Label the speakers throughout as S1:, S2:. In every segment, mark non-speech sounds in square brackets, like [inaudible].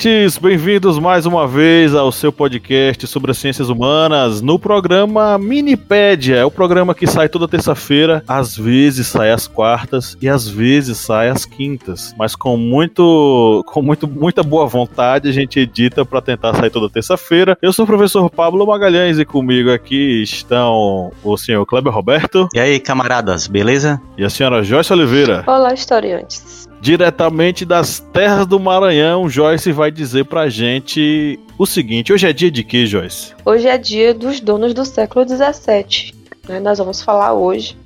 S1: Ouvintes! Bem-vindos mais uma vez ao seu podcast sobre as ciências humanas no programa Minipédia. É o programa que sai toda terça-feira, às vezes sai às quartas e às vezes sai às quintas. Mas com muito, com muito, muita boa vontade a gente edita para tentar sair toda terça-feira. Eu sou o professor Pablo Magalhães e comigo aqui estão o senhor Kleber Roberto.
S2: E aí, camaradas, beleza?
S1: E a senhora Joyce Oliveira.
S3: Olá, historiantes.
S1: Diretamente das terras do Maranhão, Joyce vai dizer pra gente o seguinte: hoje é dia de quê, Joyce?
S3: Hoje é dia dos donos do século XVII. Né? Nós vamos falar hoje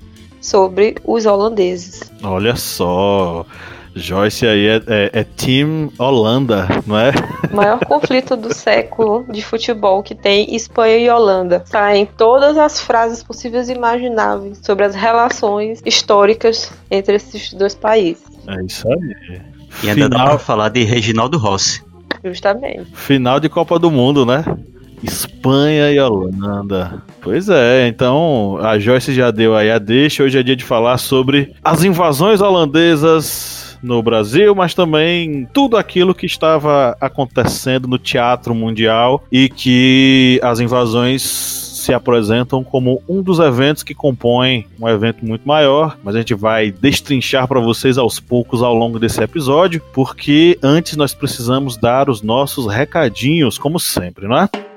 S3: sobre os holandeses.
S1: Olha só. Joyce aí é, é, é Team Holanda, não é?
S3: O maior conflito do século de futebol que tem Espanha e Holanda. Saem todas as frases possíveis e imagináveis sobre as relações históricas entre esses dois países.
S1: É isso aí.
S2: E ainda dá pra falar de Reginaldo Rossi.
S3: Justamente.
S1: Final de Copa do Mundo, né? Espanha e Holanda. Pois é, então a Joyce já deu aí a deixa. Hoje é dia de falar sobre as invasões holandesas no Brasil, mas também tudo aquilo que estava acontecendo no teatro mundial e que as invasões se apresentam como um dos eventos que compõem um evento muito maior, mas a gente vai destrinchar para vocês aos poucos ao longo desse episódio, porque antes nós precisamos dar os nossos recadinhos, como sempre, não é?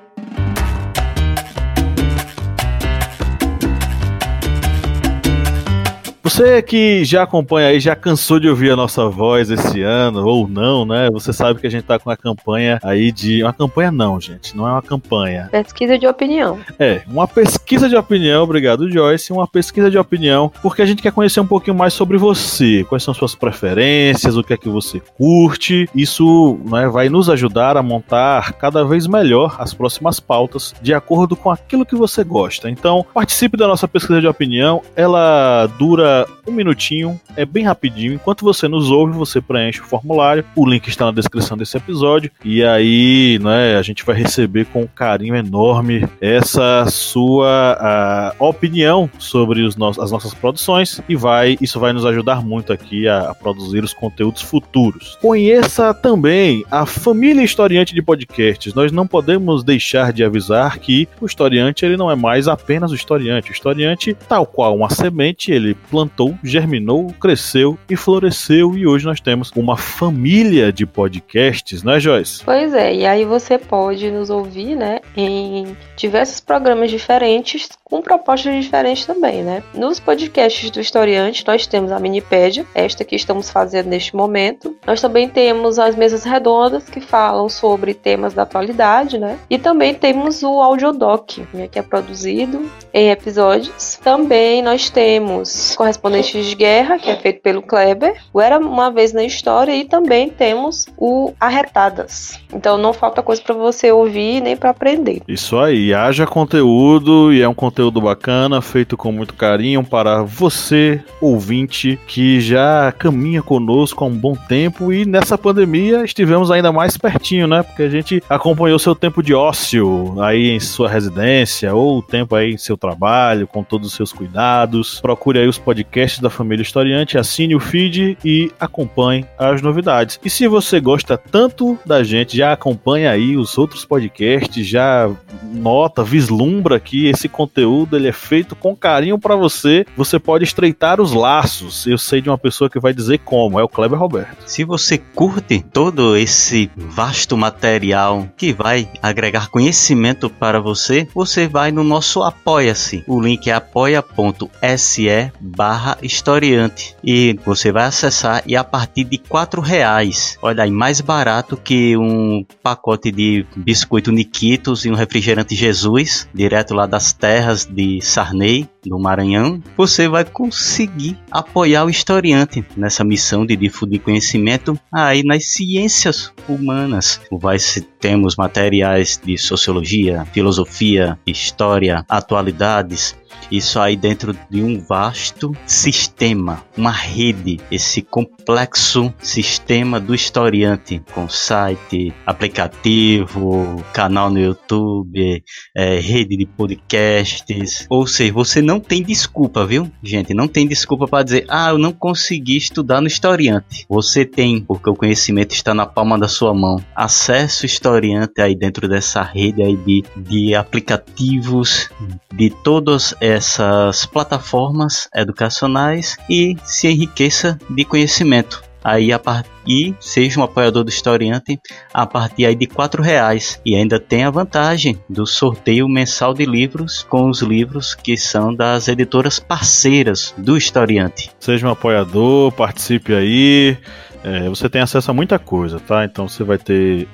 S1: Você que já acompanha aí, já cansou de ouvir a nossa voz esse ano, ou não, né? Você sabe que a gente tá com uma campanha aí de. Uma campanha não, gente, não é uma campanha.
S3: Pesquisa de opinião.
S1: É, uma pesquisa de opinião, obrigado Joyce, uma pesquisa de opinião, porque a gente quer conhecer um pouquinho mais sobre você, quais são suas preferências, o que é que você curte. Isso né, vai nos ajudar a montar cada vez melhor as próximas pautas de acordo com aquilo que você gosta. Então, participe da nossa pesquisa de opinião, ela dura um minutinho, é bem rapidinho. Enquanto você nos ouve, você preenche o formulário. O link está na descrição desse episódio. E aí, né, a gente vai receber com um carinho enorme essa sua opinião sobre os no as nossas produções. E vai, isso vai nos ajudar muito aqui a, a produzir os conteúdos futuros. Conheça também a família historiante de podcasts. Nós não podemos deixar de avisar que o historiante ele não é mais apenas o historiante. O historiante, tal qual uma semente, ele plantou, germinou, cresceu e floresceu. E hoje nós temos uma família de podcasts, não é, Joyce?
S3: Pois é, e aí você pode nos ouvir, né, em diversos programas diferentes, com propostas diferentes também, né? Nos podcasts do Historiante, nós temos a Minipédia, esta que estamos fazendo neste momento. Nós também temos as mesas redondas, que falam sobre temas da atualidade, né? E também temos o Audiodoc, né, que é produzido em episódios. Também nós temos Correspondentes de Guerra, que é feito pelo Kleber, o Era Uma Vez na História, e também temos o Arretadas. Então não falta coisa para você ouvir nem para aprender.
S1: Isso aí, haja conteúdo e é um conteúdo bacana, feito com muito carinho para você, ouvinte, que já caminha conosco há um bom tempo e nessa pandemia estivemos ainda mais pertinho, né? Porque a gente acompanhou seu tempo de ócio aí em sua residência ou o tempo aí em seu trabalho, com todos os seus cuidados. Procure aí os podcasts da família Historiante, assine o feed e acompanhe as novidades. E se você gosta tanto da gente, já acompanha aí os outros podcasts, já nota, vislumbra que esse conteúdo ele é feito com carinho para você. Você pode estreitar os laços. Eu sei de uma pessoa que vai dizer como, é o Kleber Roberto.
S2: Se você curte todo esse vasto material que vai agregar conhecimento para você, você vai no nosso Apoia-se. O link é apoia.se barra historiante e você vai acessar e a partir de quatro reais, olha aí, mais barato que um pacote de biscoito Niquitos e um refrigerante Jesus, direto lá das terras de Sarney, do Maranhão, você vai conseguir apoiar o historiante nessa missão de difundir conhecimento aí nas ciências humanas. Vai temos materiais de sociologia, filosofia, história, atualidades, isso aí dentro de um vasto sistema, uma rede, esse complexo sistema do historiante, com site, aplicativo, canal no YouTube, é, rede de podcasts. Ou seja, você não tem desculpa, viu, gente? Não tem desculpa para dizer, ah, eu não consegui estudar no historiante. Você tem, porque o conhecimento está na palma da sua mão. Acesso historiante aí dentro dessa rede aí de, de aplicativos de todas essas plataformas educacionais e se enriqueça de conhecimento. Aí a part... e seja um apoiador do historiante a partir aí de quatro reais e ainda tem a vantagem do sorteio mensal de livros com os livros que são das editoras parceiras do historiante.
S1: Seja um apoiador, participe aí. É, você tem acesso a muita coisa, tá? Então você vai ter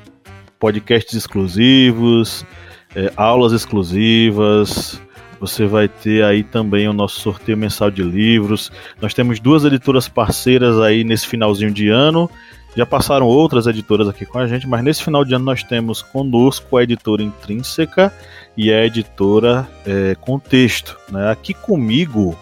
S1: podcasts exclusivos, é, aulas exclusivas, você vai ter aí também o nosso sorteio mensal de livros. Nós temos duas editoras parceiras aí nesse finalzinho de ano. Já passaram outras editoras aqui com a gente, mas nesse final de ano nós temos conosco a editora Intrínseca e a editora é, Contexto. Né? Aqui comigo,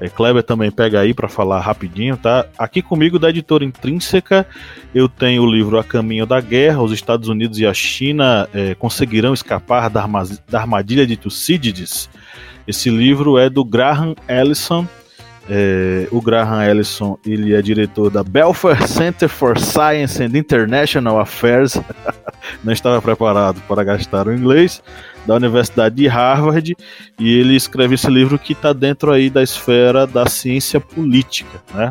S1: é, Kleber também pega aí para falar rapidinho, tá? Aqui comigo da editora Intrínseca, eu tenho o livro A Caminho da Guerra, os Estados Unidos e a China é, conseguirão escapar da, armadilha de Tucídides. Esse livro é do Graham Ellison. É, o Graham Ellison ele é diretor da Belfast Center for Science and International Affairs. [laughs] Não estava preparado para gastar o inglês da Universidade de Harvard e ele escreve esse livro que está dentro aí da esfera da ciência política, né?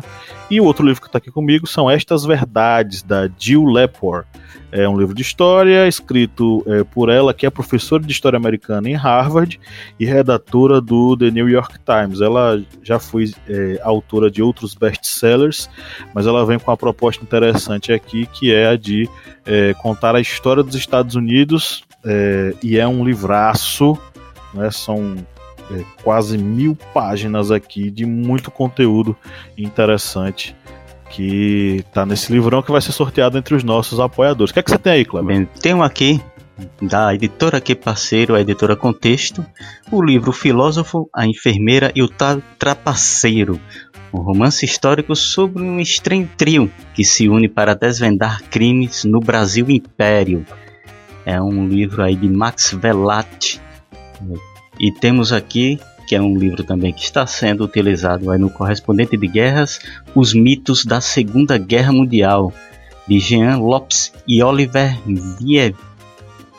S1: E o outro livro que está aqui comigo são Estas Verdades da Jill Lepore. É um livro de história escrito é, por ela, que é professora de história americana em Harvard e redatora do The New York Times. Ela já foi é, autora de outros best-sellers, mas ela vem com uma proposta interessante aqui, que é a de é, contar a história dos Estados Unidos, é, e é um livraço, né, são é, quase mil páginas aqui de muito conteúdo interessante que tá nesse livrão que vai ser sorteado entre os nossos apoiadores. O que é que você tem aí, Cleber? Bem,
S2: tenho aqui da editora que parceiro, a editora Contexto, o livro Filósofo, a Enfermeira e o Trapaceiro, um romance histórico sobre um estranho trio que se une para desvendar crimes no Brasil Império. É um livro aí de Max Vellat. E temos aqui que é um livro também que está sendo utilizado aí no Correspondente de Guerras, Os Mitos da Segunda Guerra Mundial, de Jean Lopes e Oliver Viev.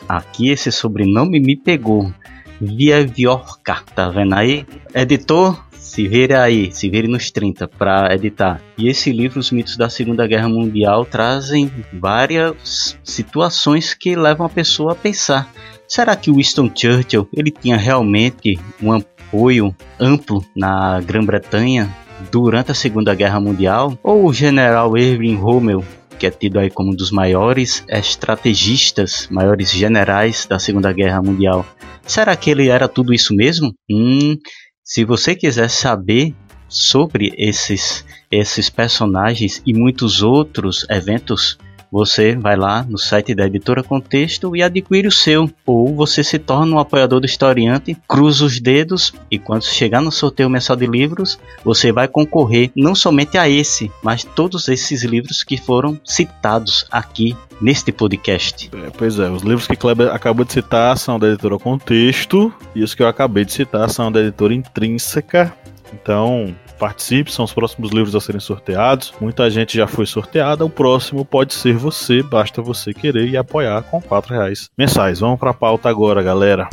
S2: Aqui esse sobrenome me pegou. Vieviorca, tá vendo aí? Editor, se vire aí, se vire nos 30 para editar. E esse livro, Os Mitos da Segunda Guerra Mundial, trazem várias situações que levam a pessoa a pensar. Será que Winston Churchill ele tinha realmente um apoio amplo na Grã-Bretanha durante a Segunda Guerra Mundial, ou o general Erwin Rommel, que é tido aí como um dos maiores estrategistas, maiores generais da Segunda Guerra Mundial. Será que ele era tudo isso mesmo? Hum, se você quiser saber sobre esses esses personagens e muitos outros eventos você vai lá no site da editora Contexto e adquire o seu. Ou você se torna um apoiador do historiante, cruza os dedos e quando chegar no sorteio mensal de livros, você vai concorrer não somente a esse, mas todos esses livros que foram citados aqui neste podcast.
S1: É, pois é, os livros que Kleber acabou de citar são da editora Contexto e os que eu acabei de citar são da editora Intrínseca. Então, participe, são os próximos livros a serem sorteados. Muita gente já foi sorteada, o próximo pode ser você, basta você querer e apoiar com quatro reais mensais. Vamos para a pauta agora, galera.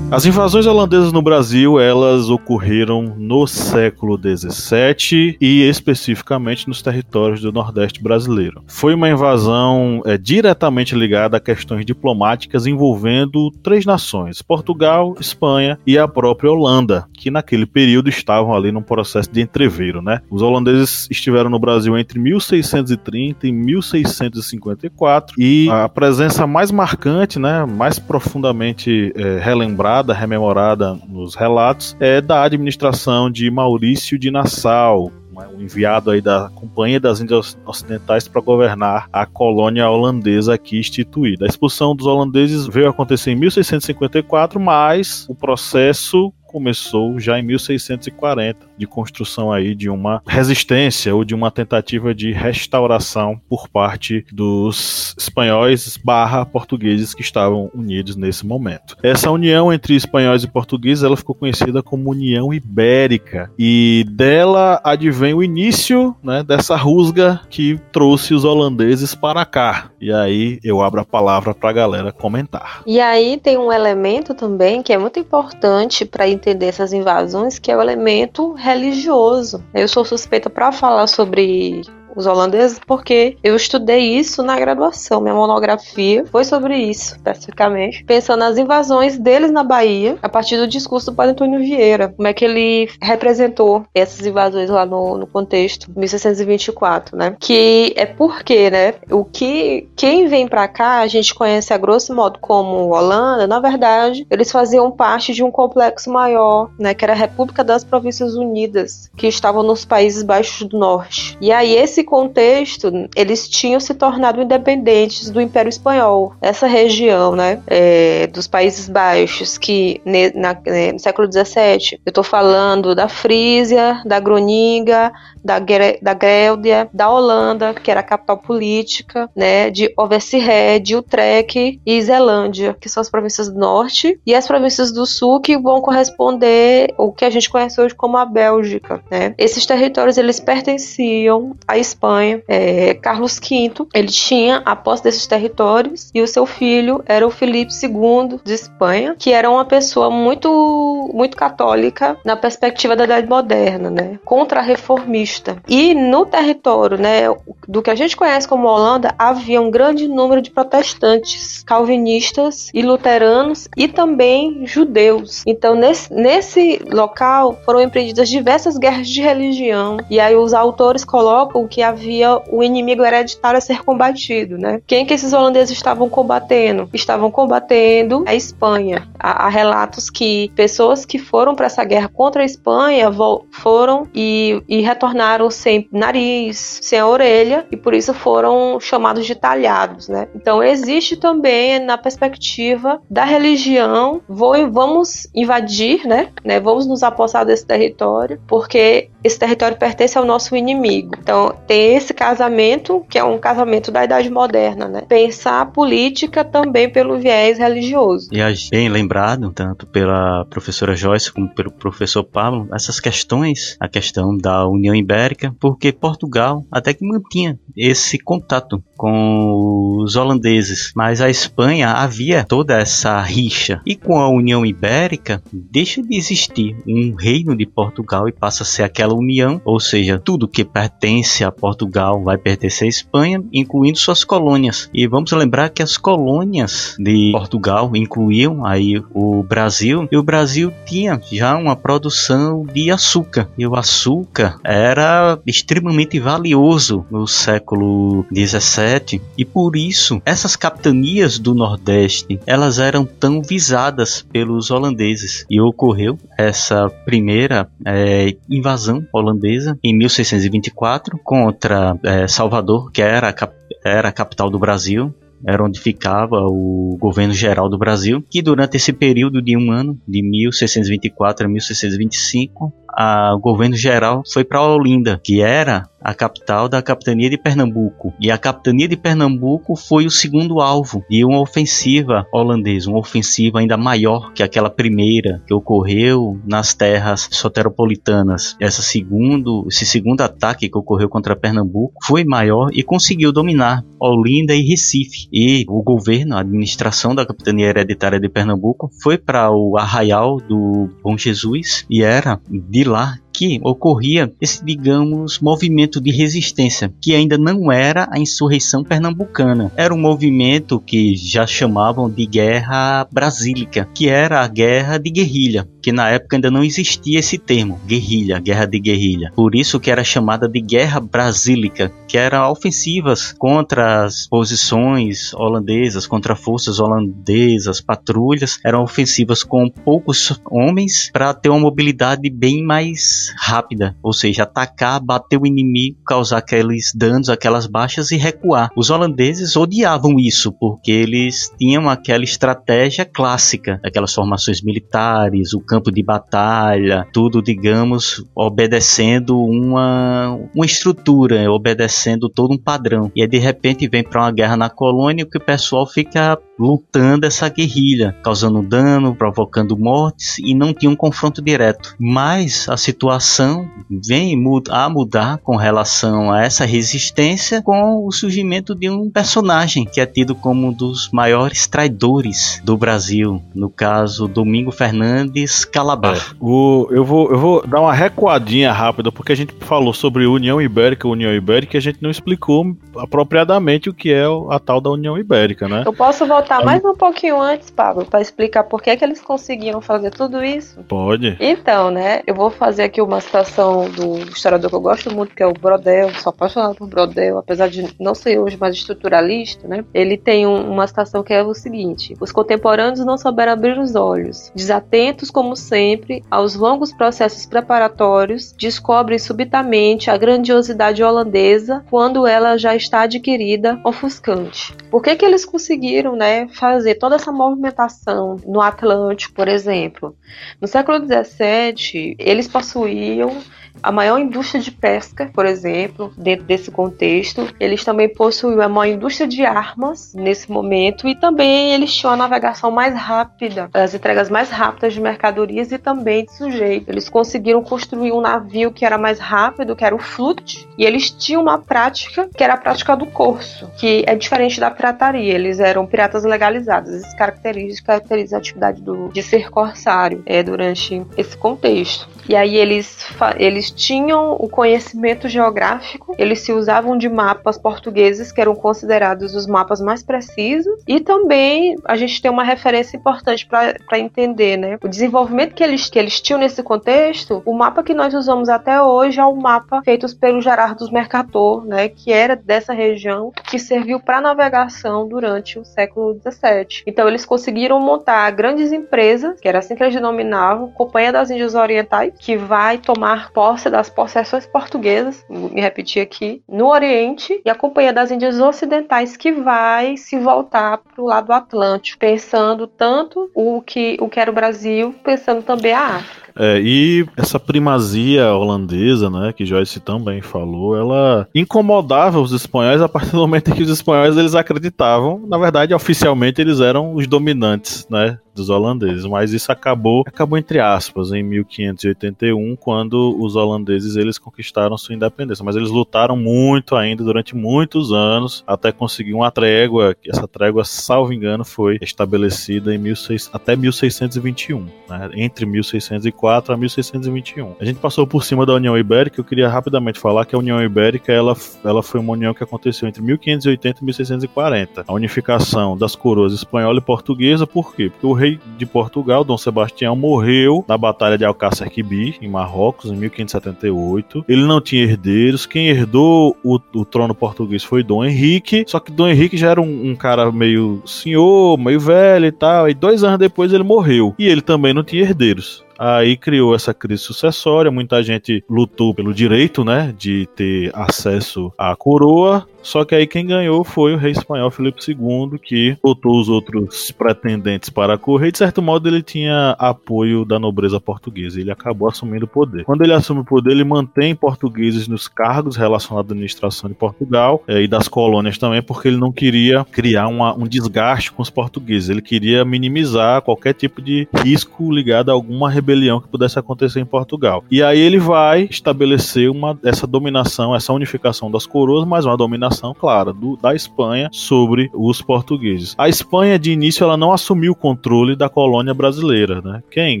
S1: As invasões holandesas no Brasil, elas ocorreram no século XVII e especificamente nos territórios do Nordeste brasileiro. Foi uma invasão é, diretamente ligada a questões diplomáticas envolvendo três nações: Portugal, Espanha e a própria Holanda, que naquele período estavam ali num processo de entreveiro, né? Os holandeses estiveram no Brasil entre 1630 e 1654 e a presença mais marcante, né, mais profundamente é, relembrada, rememorada nos relatos é da administração de Maurício de Nassau, né, um enviado aí da Companhia das Índias Ocidentais para governar a colônia holandesa aqui instituída. A expulsão dos holandeses veio acontecer em 1654, mas o processo começou já em 1640, de construção aí de uma resistência ou de uma tentativa de restauração por parte dos espanhóis barra portugueses que estavam unidos nesse momento. Essa união entre espanhóis e portugueses ela ficou conhecida como União Ibérica e dela advém o início né, dessa rusga que trouxe os holandeses para cá. E aí eu abro a palavra para a galera comentar.
S3: E aí tem um elemento também que é muito importante para entender essas invasões, que é o elemento religioso. Eu sou suspeita para falar sobre os holandeses, porque eu estudei isso na graduação. Minha monografia foi sobre isso, especificamente, pensando nas invasões deles na Bahia, a partir do discurso do Padre Antônio Vieira, como é que ele representou essas invasões lá no, no contexto 1624, né? Que é porque, né? O que quem vem para cá a gente conhece a grosso modo como Holanda, na verdade, eles faziam parte de um complexo maior, né? Que era a República das Províncias Unidas, que estavam nos Países Baixos do Norte. E aí esse nesse contexto, eles tinham se tornado independentes do Império Espanhol. Essa região, né, é, dos Países Baixos, que ne, na, né, no século XVII, eu estou falando da Frísia, da Groninga, da, da Gréldia, da Holanda, que era a capital política, né, de Oversered, Utrecht e Zelândia, que são as províncias do norte, e as províncias do sul que vão corresponder o que a gente conhece hoje como a Bélgica, né? Esses territórios eles pertenciam à Espanha. É, Carlos V, ele tinha a posse desses territórios e o seu filho era o Felipe II de Espanha, que era uma pessoa muito muito católica na perspectiva da Idade Moderna, né? Contra-reformista e no território, né, do que a gente conhece como Holanda, havia um grande número de protestantes, calvinistas e luteranos e também judeus. Então, nesse, nesse local foram empreendidas diversas guerras de religião. E aí os autores colocam que havia o inimigo hereditário a ser combatido, né? Quem que esses holandeses estavam combatendo? Estavam combatendo a Espanha. Há, há relatos que pessoas que foram para essa guerra contra a Espanha foram e, e retornaram tornaram sem nariz, sem a orelha e por isso foram chamados de talhados, né? Então existe também na perspectiva da religião, vou, vamos invadir, né? né? Vamos nos apossar desse território porque esse território pertence ao nosso inimigo. Então tem esse casamento que é um casamento da idade moderna, né? Pensar a política também pelo viés religioso.
S2: E bem lembrado tanto pela professora Joyce como pelo professor Pablo essas questões, a questão da União Ibérica, porque Portugal até que mantinha esse contato com os holandeses, mas a Espanha havia toda essa rixa. E com a União Ibérica, deixa de existir um reino de Portugal e passa a ser aquela união, ou seja, tudo que pertence a Portugal vai pertencer à Espanha, incluindo suas colônias. E vamos lembrar que as colônias de Portugal incluíam aí o Brasil, e o Brasil tinha já uma produção de açúcar. E o açúcar era extremamente valioso no século 17 e por isso essas capitanias do Nordeste elas eram tão visadas pelos holandeses e ocorreu essa primeira é, invasão holandesa em 1624 contra é, Salvador que era a, era a capital do Brasil era onde ficava o governo geral do Brasil, que durante esse período de um ano, de 1624 a 1625, a, o governo geral foi para Olinda, que era a capital da capitania de Pernambuco. E a capitania de Pernambuco foi o segundo alvo de uma ofensiva holandesa, uma ofensiva ainda maior que aquela primeira que ocorreu nas terras soteropolitanas. Essa segundo, esse segundo ataque que ocorreu contra Pernambuco foi maior e conseguiu dominar Olinda e Recife. E o governo, a administração da capitania hereditária de Pernambuco foi para o arraial do Bom Jesus e era de lá que ocorria esse, digamos, movimento de resistência, que ainda não era a insurreição pernambucana. Era um movimento que já chamavam de guerra brasílica, que era a guerra de guerrilha, que na época ainda não existia esse termo, guerrilha, guerra de guerrilha. Por isso que era chamada de guerra brasílica, que eram ofensivas contra as posições holandesas, contra forças holandesas, patrulhas, eram ofensivas com poucos homens para ter uma mobilidade bem mais rápida, ou seja, atacar, bater o inimigo, causar aqueles danos, aquelas baixas e recuar. Os holandeses odiavam isso porque eles tinham aquela estratégia clássica, aquelas formações militares, o campo de batalha, tudo, digamos, obedecendo uma, uma estrutura, obedecendo todo um padrão. E aí de repente vem para uma guerra na colônia que o pessoal fica lutando essa guerrilha, causando dano, provocando mortes e não tinha um confronto direto. Mas a situação vem a mudar com relação a essa resistência com o surgimento de um personagem que é tido como um dos maiores traidores do Brasil, no caso Domingo Fernandes Calabar. É,
S1: o, eu, vou, eu vou dar uma recuadinha rápida porque a gente falou sobre União Ibérica, União Ibérica, e a gente não explicou apropriadamente o que é a tal da União Ibérica, né?
S3: Eu posso voltar mais um pouquinho antes, Pablo, para explicar por que, que eles conseguiam fazer tudo isso?
S1: Pode.
S3: Então, né, eu vou fazer aqui uma citação do historiador que eu gosto muito, que é o Brodel, sou apaixonado por Brodel, apesar de não ser hoje mais estruturalista, né? Ele tem um, uma citação que é o seguinte: os contemporâneos não souberam abrir os olhos, desatentos como sempre aos longos processos preparatórios, descobrem subitamente a grandiosidade holandesa quando ela já está adquirida, ofuscante. Por que que eles conseguiram, né, fazer toda essa movimentação no Atlântico, por exemplo. No século XVII, eles possuíam a maior indústria de pesca, por exemplo, dentro desse contexto. Eles também possuíam a maior indústria de armas nesse momento e também eles tinham a navegação mais rápida, as entregas mais rápidas de mercadorias e também de sujeitos. Eles conseguiram construir um navio que era mais rápido, que era o Flut, e eles tinham uma prática que era a prática do corso, que é diferente da pirataria. Eles eram piratas legalizados. Isso caracteriza, caracteriza a atividade do, de ser corsário é, durante esse contexto. E aí eles, eles tinham o conhecimento geográfico, eles se usavam de mapas portugueses que eram considerados os mapas mais precisos e também a gente tem uma referência importante para entender, né? O desenvolvimento que eles, que eles tinham nesse contexto, o mapa que nós usamos até hoje é o mapa feito pelo Gerardo Mercator, né? Que era dessa região que serviu para navegação durante o século XVII. Então eles conseguiram montar grandes empresas, que era assim que eles denominavam, Companhia das Índias Orientais que vai tomar posse das possessões portuguesas, me repetir aqui, no Oriente, e a Companhia das Índias Ocidentais, que vai se voltar para o lado Atlântico, pensando tanto o que, o que era o Brasil, pensando também a África.
S1: É, e essa primazia holandesa, né, que Joyce também falou, ela incomodava os espanhóis a partir do momento em que os espanhóis eles acreditavam, na verdade, oficialmente eles eram os dominantes, né, dos holandeses, mas isso acabou, acabou entre aspas, em 1581, quando os holandeses eles conquistaram sua independência, mas eles lutaram muito ainda durante muitos anos até conseguir uma trégua, essa trégua, salvo engano, foi estabelecida em 16, até 1621, né, entre 1604 a 1621. A gente passou por cima da União Ibérica, eu queria rapidamente falar que a União Ibérica ela, ela foi uma união que aconteceu entre 1580 e 1640. A unificação das coroas espanhola e portuguesa, por quê? Porque o rei de Portugal, Dom Sebastião, morreu na Batalha de Alcácer Quibir, em Marrocos, em 1578. Ele não tinha herdeiros. Quem herdou o, o trono português foi Dom Henrique. Só que Dom Henrique já era um, um, cara meio senhor, meio velho e tal. E dois anos depois ele morreu. E ele também não tinha herdeiros. Aí criou essa crise sucessória, muita gente lutou pelo direito, né, de ter acesso à coroa, Só que aí quem ganhou foi o rei espanhol Felipe II, que botou os outros pretendentes para correr. De certo modo, ele tinha apoio da nobreza portuguesa. Ele acabou assumindo o poder. Quando ele assume o poder, ele mantém portugueses nos cargos relacionados à administração de Portugal é, e das colônias também, porque ele não queria criar uma, um desgaste com os portugueses. Ele queria minimizar qualquer tipo de risco ligado a alguma rebelião que pudesse acontecer em Portugal. E aí ele vai estabelecer uma, essa dominação, essa unificação das coroas, mas uma dominação, clara, do, da Espanha sobre os portugueses. A Espanha, de início, ela não assumiu o controle da colônia brasileira. Né? Quem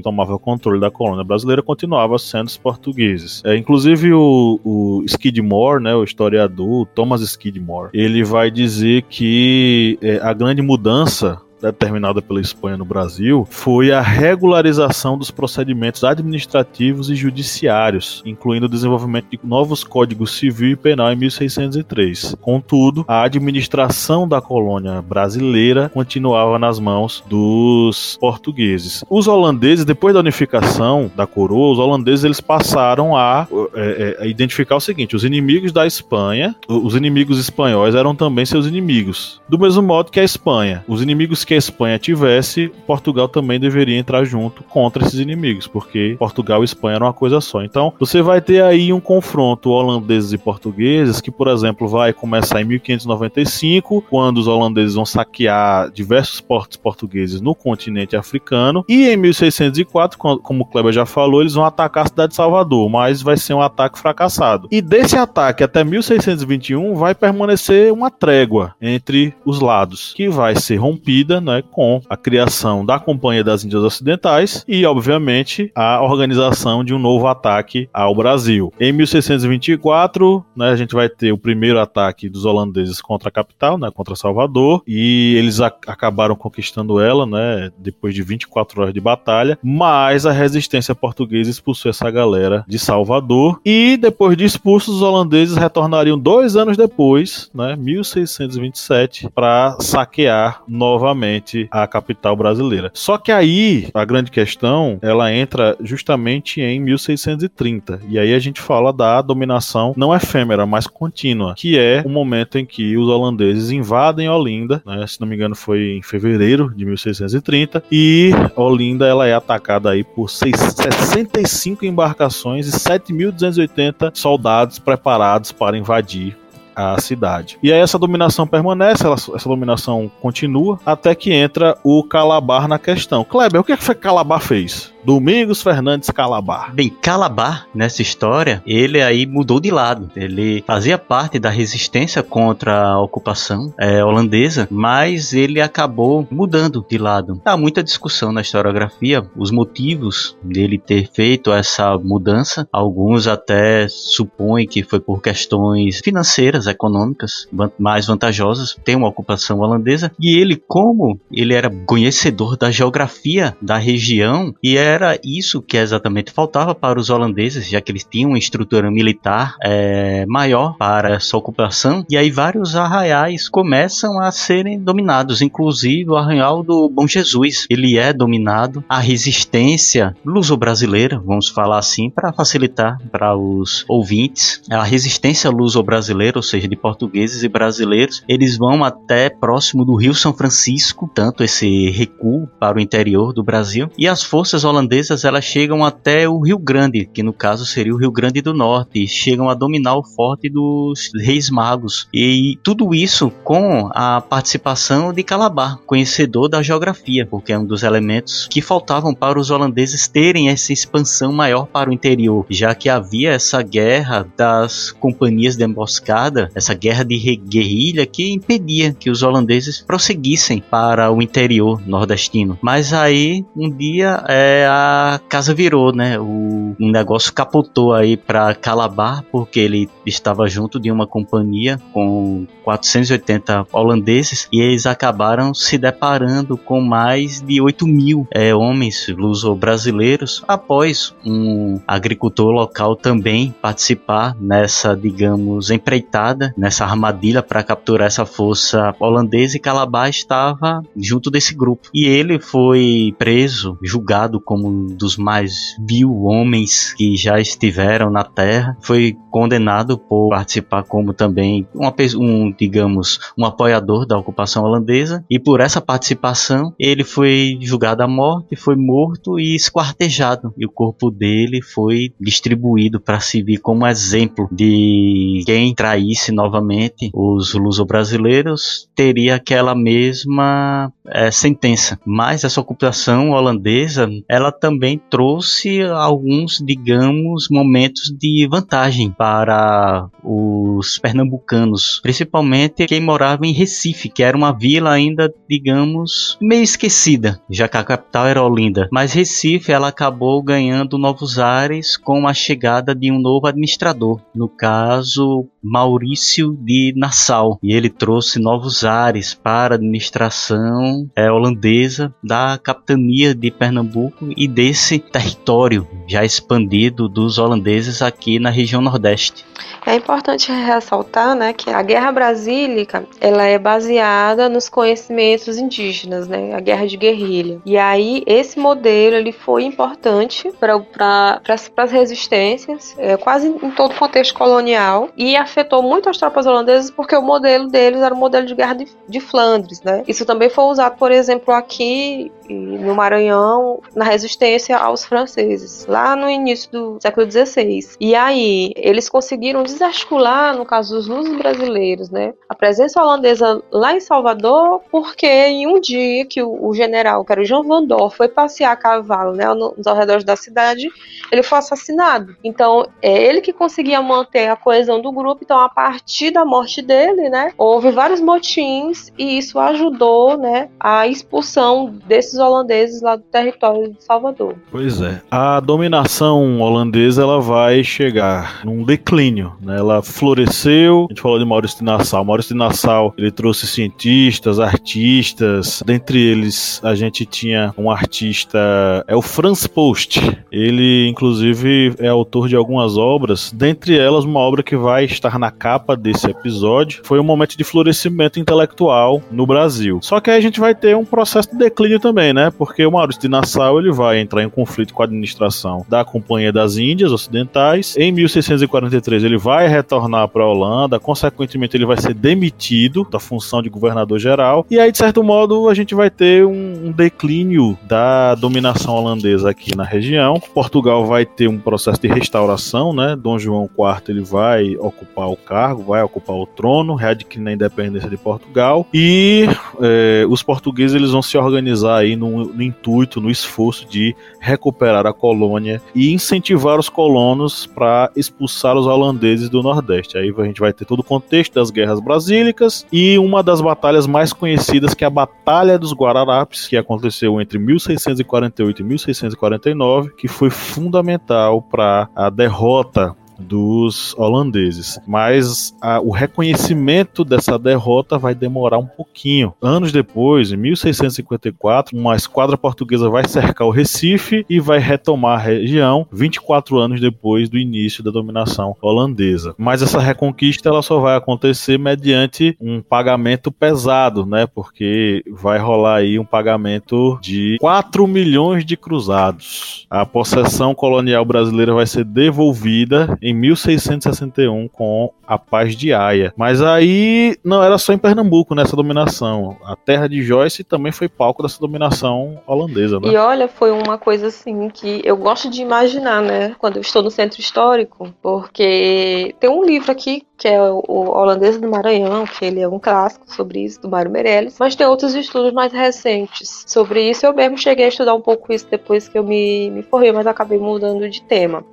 S1: tomava o controle da colônia brasileira continuava sendo os portugueses. É, inclusive o, o Skidmore, né, o historiador Thomas Skidmore, ele vai dizer que é, a grande mudança determinada pela Espanha no Brasil foi a regularização dos procedimentos administrativos e judiciários, incluindo o desenvolvimento de novos códigos civil e penal em 1603. Contudo, a administração da colônia brasileira continuava nas mãos dos portugueses. Os holandeses, depois da unificação da coroa, os holandeses eles passaram a, é, é, a identificar o seguinte: os inimigos da Espanha, os inimigos espanhóis eram também seus inimigos. Do mesmo modo que a Espanha, os inimigos que que a Espanha tivesse, Portugal também deveria entrar junto contra esses inimigos, porque Portugal e Espanha eram uma coisa só. Então, você vai ter aí um confronto holandeses e portugueses que, por exemplo, vai começar em 1595, quando os holandeses vão saquear diversos portos portugueses no continente africano, e em 1604, como o Kleber já falou, eles vão atacar a cidade de Salvador, mas vai ser um ataque fracassado. E desse ataque até 1621 vai permanecer uma trégua entre os lados, que vai ser rompida né, com a criação da Companhia das Índias Ocidentais e, obviamente, a organização de um novo ataque ao Brasil. Em 1624, né, a gente vai ter o primeiro ataque dos holandeses contra a capital, né, contra Salvador, e eles acabaram conquistando ela, né, depois de 24 horas de batalha, mas a resistência portuguesa expulsou essa galera de Salvador, e depois de expulsos, os holandeses retornariam dois anos depois, né, 1627, para saquear novamente a capital brasileira. Só que aí a grande questão ela entra justamente em 1630 e aí a gente fala da dominação não efêmera, mas contínua, que é o momento em que os holandeses invadem Olinda, né, se não me engano foi em fevereiro de 1630 e Olinda ela é atacada aí por 65 embarcações e 7.280 soldados preparados para invadir a cidade. E aí essa dominação permanece, ela, essa dominação continua, até que entra o Calabar na questão. Kleber, o que, é que que Calabar fez? Domingos Fernandes Calabar.
S2: Bem, Calabar, nessa história, ele aí mudou de lado. Ele fazia parte da resistência contra a ocupação é, holandesa, mas ele acabou mudando de lado. Há muita discussão na historiografia, os motivos dele ter feito essa mudança. Alguns até supõem que foi por questões financeiras, econômicas, mais vantajosas. Tem uma ocupação holandesa. E ele, como ele era conhecedor da geografia da região e é era isso que exatamente faltava para os holandeses, já que eles tinham uma estrutura militar é, maior para essa ocupação. E aí vários arraiais começam a serem dominados, inclusive o arraial do Bom Jesus. Ele é dominado. A resistência luso-brasileira, vamos falar assim, para facilitar para os ouvintes, a resistência luso-brasileira, ou seja, de portugueses e brasileiros, eles vão até próximo do Rio São Francisco, tanto esse recuo para o interior do Brasil, e as forças holandesas holandesas elas chegam até o Rio Grande, que no caso seria o Rio Grande do Norte, chegam a dominar o forte dos Reis Magos. E tudo isso com a participação de Calabar, conhecedor da geografia, porque é um dos elementos que faltavam para os holandeses terem essa expansão maior para o interior, já que havia essa guerra das companhias de emboscada, essa guerra de guerrilha que impedia que os holandeses prosseguissem para o interior nordestino. Mas aí um dia é, a casa virou, né? O negócio capotou aí para Calabar porque ele estava junto de uma companhia com 480 holandeses e eles acabaram se deparando com mais de 8 mil é, homens luso-brasileiros após um agricultor local também participar nessa, digamos, empreitada, nessa armadilha para capturar essa força holandesa e Calabar estava junto desse grupo. E ele foi preso, julgado como um dos mais vil homens que já estiveram na Terra. Foi condenado por participar como também uma, um, digamos, um apoiador da ocupação holandesa e por essa participação ele foi julgado à morte, foi morto e esquartejado e o corpo dele foi distribuído para servir como exemplo de quem traísse novamente os luso-brasileiros teria aquela mesma é, sentença. Mas essa ocupação holandesa ela também trouxe alguns, digamos, momentos de vantagem para os pernambucanos, principalmente quem morava em Recife, que era uma vila ainda, digamos, meio esquecida, já que a capital era Olinda. Mas Recife ela acabou ganhando novos ares com a chegada de um novo administrador, no caso Maurício de Nassau, e ele trouxe novos ares para a administração é, holandesa da capitania de Pernambuco e desse território já expandido dos holandeses aqui na região Nordeste.
S3: É importante ressaltar, né, que a Guerra Brasílica ela é baseada nos conhecimentos indígenas, né, a guerra de guerrilha. E aí esse modelo ele foi importante para pra, as resistências, é, quase em todo o contexto colonial, e afetou muito as tropas holandesas porque o modelo deles era o modelo de guerra de, de Flandres, né. Isso também foi usado, por exemplo, aqui no Maranhão na resistência aos franceses, lá no início do século XVI. E aí eles conseguiram desarticular, no caso dos lusos brasileiros, né, a presença holandesa lá em Salvador, porque em um dia que o, o general, que era o João Van Dorp, foi passear a cavalo né, nos arredores da cidade, ele foi assassinado. Então, é ele que conseguia manter a coesão do grupo. Então, a partir da morte dele, né, houve vários motins e isso ajudou, né, a expulsão desses holandeses lá do território de Salvador.
S1: Pois é. A dominação holandesa ela vai chegar num declínio, né? Ela floresceu. A gente falou de Maurício de Nassau. Maurício de Nassau, ele trouxe cientistas, artistas. Dentre eles, a gente tinha um artista, é o Franz Post. Ele, inclusive, é autor de algumas obras. Dentre elas, uma obra que vai estar na capa desse episódio foi um momento de florescimento intelectual no Brasil. Só que aí a gente vai ter um processo de declínio também, né? Porque o Maurício de Nassau ele vai entrar em conflito com a administração da Companhia das Índias Ocidentais. Em 1643 ele vai retornar para a Holanda, consequentemente ele vai ser demitido da função de governador geral. E aí, de certo modo, a gente vai ter um, um declínio da dominação holandesa aqui na região. Portugal vai ter um processo de restauração, né? Dom João IV ele vai ocupar o cargo, vai ocupar o trono, readquirindo a independência de Portugal. E é, os portugueses eles vão se organizar aí no, no intuito, no esforço de recuperar a colônia e incentivar os colonos para expulsar os holandeses do Nordeste. Aí a gente vai ter todo o contexto das guerras brasílicas e uma das batalhas mais conhecidas que é a Batalha dos Guararapes, que aconteceu entre 1648 e 1649, que foi fundamental para a derrota dos holandeses. Mas a, o reconhecimento dessa derrota vai demorar um pouquinho. Anos depois, em 1654, uma esquadra portuguesa vai cercar o Recife e vai retomar a região 24 anos depois do início da dominação holandesa. Mas essa reconquista ela só vai acontecer mediante um pagamento pesado, né? Porque vai rolar aí um pagamento de 4 milhões de cruzados. A possessão colonial brasileira vai ser devolvida em 1661 com a Paz de Haia. Mas aí não era só em Pernambuco nessa dominação. A terra de Joyce também foi palco dessa dominação holandesa, né?
S3: E olha, foi uma coisa assim que eu gosto de imaginar, né? Quando eu estou no centro histórico, porque tem um livro aqui que é o Holandês do Maranhão, que ele é um clássico sobre isso, do Mário Meirelles, mas tem outros estudos mais recentes sobre isso. Eu mesmo cheguei a estudar um pouco isso depois que eu me, me formei, mas acabei mudando de tema.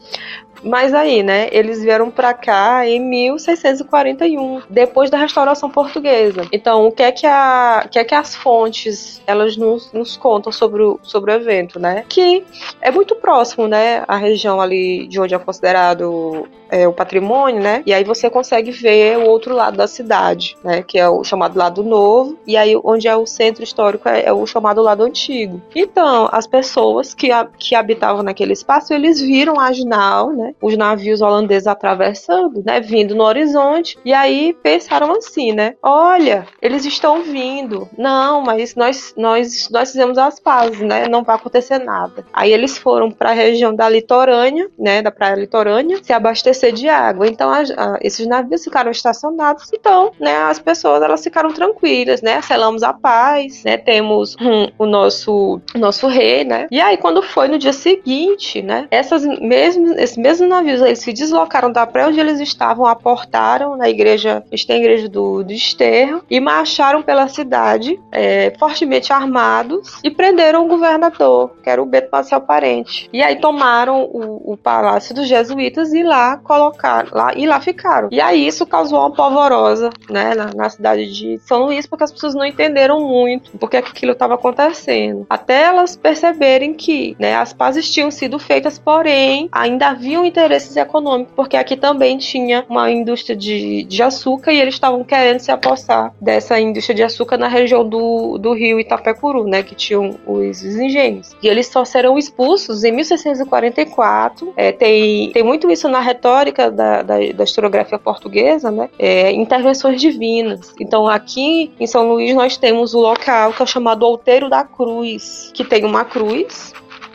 S3: Mas aí, né, eles vieram para cá em 1641, depois da restauração portuguesa. Então, o que é que, a, que, é que as fontes elas nos, nos contam sobre o, sobre o evento, né? Que é muito próximo, né, a região ali de onde é considerado é, o patrimônio, né? E aí você consegue ver o outro lado da cidade, né? Que é o chamado lado novo, e aí onde é o centro histórico é, é o chamado lado antigo. Então, as pessoas que, a, que habitavam naquele espaço, eles viram a Ginal, né? Os navios holandeses atravessando, né? Vindo no horizonte, e aí pensaram assim, né? Olha, eles estão vindo. Não, mas nós, nós, nós fizemos as pazes, né? Não vai acontecer nada. Aí eles foram para a região da litorânea, né? Da praia litorânea, se abastecer de água. Então, a, a, esses navios ficaram estacionados. Então, né? As pessoas, elas ficaram tranquilas, né? Selamos a paz, né? Temos hum, o nosso, nosso rei, né? E aí, quando foi no dia seguinte, né? Essas mesmos, esses mesmos navios, eles se deslocaram da praia onde eles estavam, aportaram na igreja, a tem a igreja do, do Esterro, e marcharam pela cidade, é, fortemente armados, e prenderam o governador, que era o Beto Marcel Parente. E aí tomaram o, o palácio dos jesuítas e lá colocaram, lá, e lá ficaram. E aí isso causou uma polvorosa, né, na, na cidade de São Luís, porque as pessoas não entenderam muito porque aquilo estava acontecendo. Até elas perceberem que, né, as pazes tinham sido feitas, porém, ainda haviam interesses econômicos, porque aqui também tinha uma indústria de, de açúcar e eles estavam querendo se apossar dessa indústria de açúcar na região do, do rio Itapecuru, né, que tinham os, os engenhos. E eles só serão expulsos em 1644. É, tem, tem muito isso na retórica da, da, da historiografia portuguesa, né, é, intervenções divinas. Então, aqui em São Luís, nós temos o local que é chamado Outeiro da Cruz, que tem uma cruz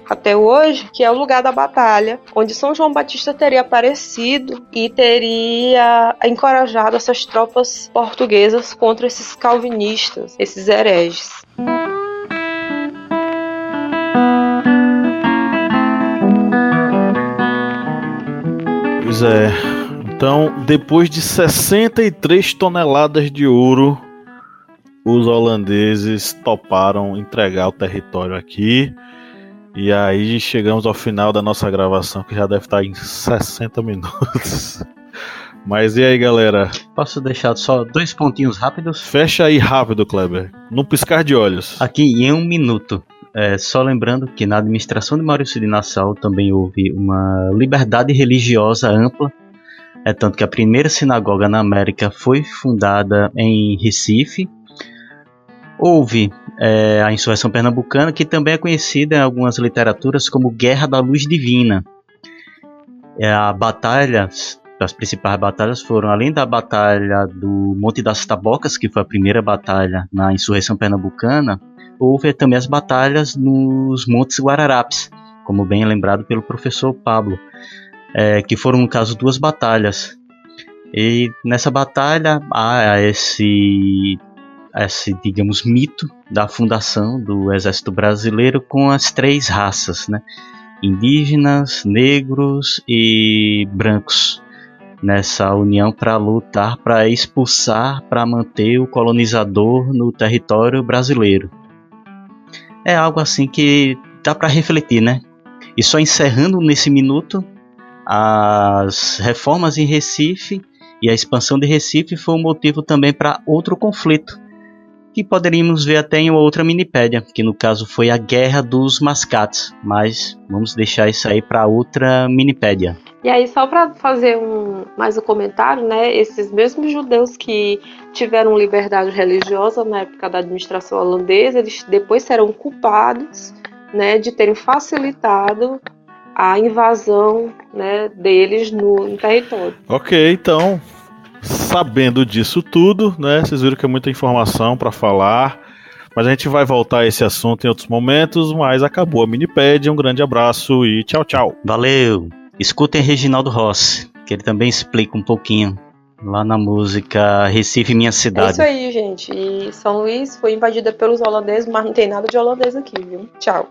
S3: até hoje, que é o lugar da batalha, onde São João Batista teria aparecido e teria encorajado essas tropas portuguesas contra esses calvinistas, esses hereges.
S1: Pois é. Então, depois de 63 toneladas de ouro, os holandeses toparam entregar o território aqui. E aí chegamos ao final da nossa gravação, que já deve estar em 60 minutos. [laughs] Mas e aí, galera?
S2: Posso deixar só dois pontinhos rápidos?
S1: Fecha aí rápido, Kleber. Num piscar de olhos.
S2: Aqui em um minuto. É, só lembrando que na administração de Maurício de Nassau também houve uma liberdade religiosa ampla. É tanto que a primeira sinagoga na América foi fundada em Recife, Houve é, a insurreição pernambucana, que também é conhecida em algumas literaturas como Guerra da Luz Divina. É, a batalha, as principais batalhas foram, além da batalha do Monte das Tabocas, que foi a primeira batalha na insurreição pernambucana, houve também as batalhas nos Montes Guararapes, como bem lembrado pelo professor Pablo, é, que foram, no caso, duas batalhas. E nessa batalha há esse esse, digamos, mito da fundação do Exército Brasileiro com as três raças, né? Indígenas, negros e brancos nessa união para lutar, para expulsar, para manter o colonizador no território brasileiro. É algo assim que dá para refletir, né? E só encerrando nesse minuto, as reformas em Recife e a expansão de Recife foi um motivo também para outro conflito que poderíamos ver até em outra minipédia, que no caso foi a Guerra dos Mascates, mas vamos deixar isso aí para outra minipédia.
S3: E aí, só para fazer um, mais um comentário, né? Esses mesmos judeus que tiveram liberdade religiosa na época da administração holandesa, eles depois serão culpados né, de terem facilitado a invasão né, deles no, no território.
S1: Ok, então Sabendo disso tudo, né? Vocês viram que é muita informação para falar. Mas a gente vai voltar a esse assunto em outros momentos, mas acabou a Minipédia. Um grande abraço e tchau, tchau.
S2: Valeu! Escutem Reginaldo Rossi, que ele também explica um pouquinho lá na música Recife Minha Cidade. É
S3: isso aí, gente. E São Luís foi invadida pelos holandeses, mas não tem nada de holandês aqui, viu? Tchau.